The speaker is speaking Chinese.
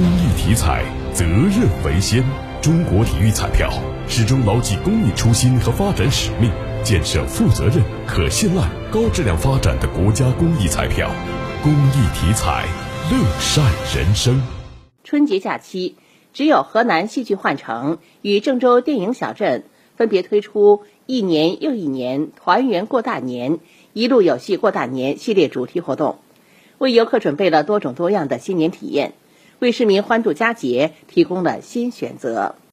公益体彩，责任为先。中国体育彩票始终牢记公益初心和发展使命，建设负责任、可信赖、高质量发展的国家公益彩票。公益体彩，乐善人生。春节假期，只有河南戏剧幻城与郑州电影小镇分别推出“一年又一年，团圆过大年，一路有戏过大年”系列主题活动。为游客准备了多种多样的新年体验，为市民欢度佳节提供了新选择。